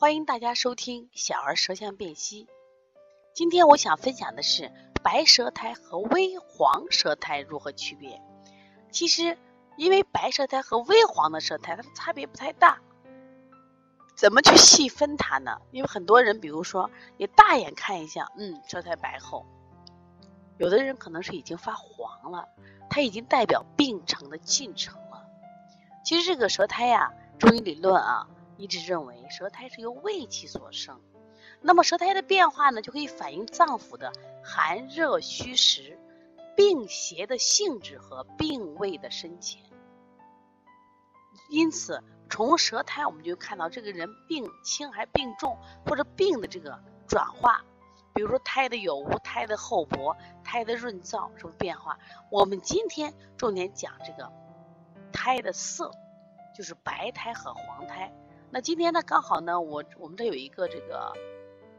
欢迎大家收听小儿舌象辨析。今天我想分享的是白舌苔和微黄舌苔如何区别。其实，因为白舌苔和微黄的舌苔它的差别不太大，怎么去细分它呢？因为很多人，比如说你大眼看一下，嗯，舌苔白厚；有的人可能是已经发黄了，它已经代表病程的进程了。其实这个舌苔呀，中医理论啊。一直认为舌苔是由胃气所生，那么舌苔的变化呢，就可以反映脏腑的寒热虚实、病邪的性质和病位的深浅。因此，从舌苔我们就看到这个人病轻还病重，或者病的这个转化。比如说苔的有无、苔的厚薄、苔的润燥什么变化。我们今天重点讲这个苔的色，就是白苔和黄苔。那今天呢，刚好呢，我我们这有一个这个，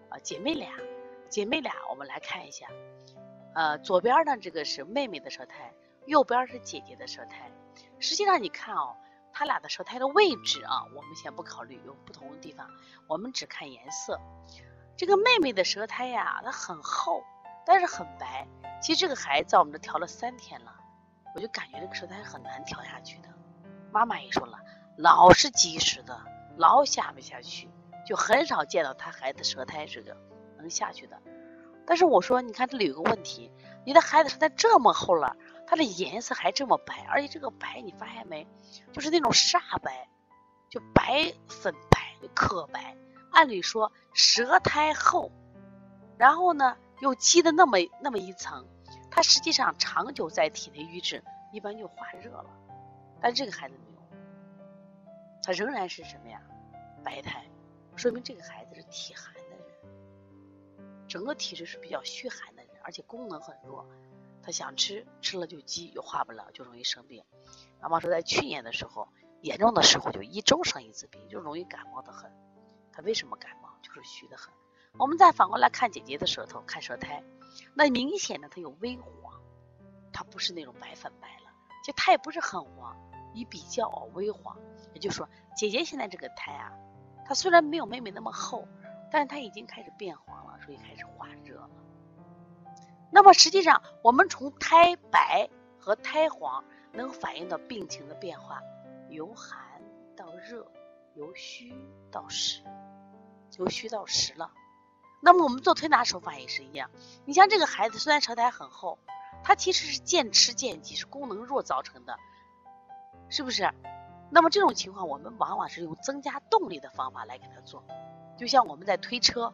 呃，姐妹俩，姐妹俩，我们来看一下，呃，左边呢这个是妹妹的舌苔，右边是姐姐的舌苔。实际上你看哦，他俩的舌苔的位置啊，我们先不考虑有不同的地方，我们只看颜色。这个妹妹的舌苔呀，它很厚，但是很白。其实这个孩子在我们这调了三天了，我就感觉这个舌苔很难调下去的。妈妈也说了，老是积食的。老下不下去，就很少见到他孩子舌苔这个能下去的。但是我说，你看这里有个问题，你的孩子舌苔这么厚了，它的颜色还这么白，而且这个白你发现没，就是那种煞白，就白粉白可白。按理说舌苔厚，然后呢又积的那么那么一层，它实际上长久在体内瘀滞，一般就化热了。但这个孩子没有，他仍然是什么呀？白苔，说明这个孩子是体寒的人，整个体质是比较虚寒的人，而且功能很弱。他想吃，吃了就积，又化不了，就容易生病。妈妈说，在去年的时候，严重的时候就一周生一次病，就容易感冒的很。他为什么感冒？就是虚的很。我们再反过来看姐姐的舌头，看舌苔，那明显的它有微黄，它不是那种白粉白了，就它也不是很黄，一比较微黄。也就是说，姐姐现在这个苔啊。它虽然没有妹妹那么厚，但是它已经开始变黄了，所以开始化热了。那么实际上，我们从胎白和胎黄能反映到病情的变化，由寒到热，由虚到实，由虚到实了。那么我们做推拿手法也是一样，你像这个孩子虽然舌苔很厚，他其实是渐吃渐积，是功能弱造成的，是不是？那么这种情况，我们往往是用增加动力的方法来给他做，就像我们在推车，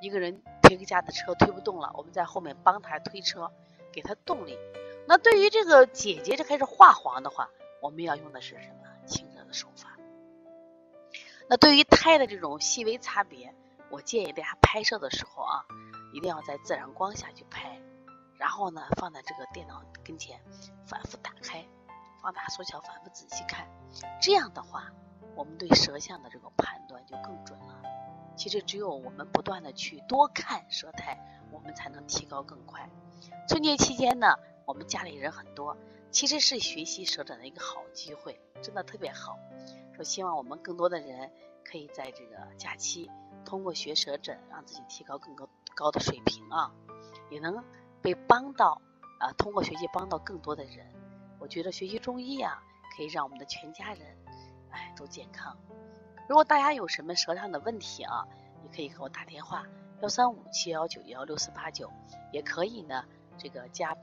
一个人别个家的车推不动了，我们在后面帮他推车，给他动力。那对于这个姐姐这开始化黄的话，我们要用的是什么？轻热的手法。那对于胎的这种细微差别，我建议大家拍摄的时候啊，一定要在自然光下去拍，然后呢，放在这个电脑跟前反复打开。放大缩小，反复仔细看，这样的话，我们对舌象的这个判断就更准了。其实只有我们不断的去多看舌苔，我们才能提高更快。春节期间呢，我们家里人很多，其实是学习舌诊的一个好机会，真的特别好。说希望我们更多的人可以在这个假期通过学舌诊，让自己提高更高高的水平啊，也能被帮到啊，通过学习帮到更多的人。我觉得学习中医呀，可以让我们的全家人，哎，都健康。如果大家有什么舌上的问题啊，你可以给我打电话幺三五七幺九幺六四八九，也可以呢，这个加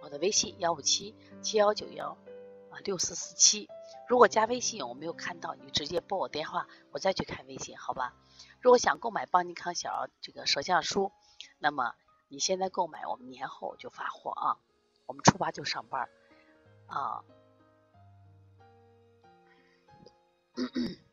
我的微信幺五七七幺九幺啊六四四七。如果加微信我没有看到，你直接拨我电话，我再去看微信，好吧？如果想购买邦尼康小儿这个舌象书，那么你现在购买，我们年后就发货啊，我们初八就上班。啊。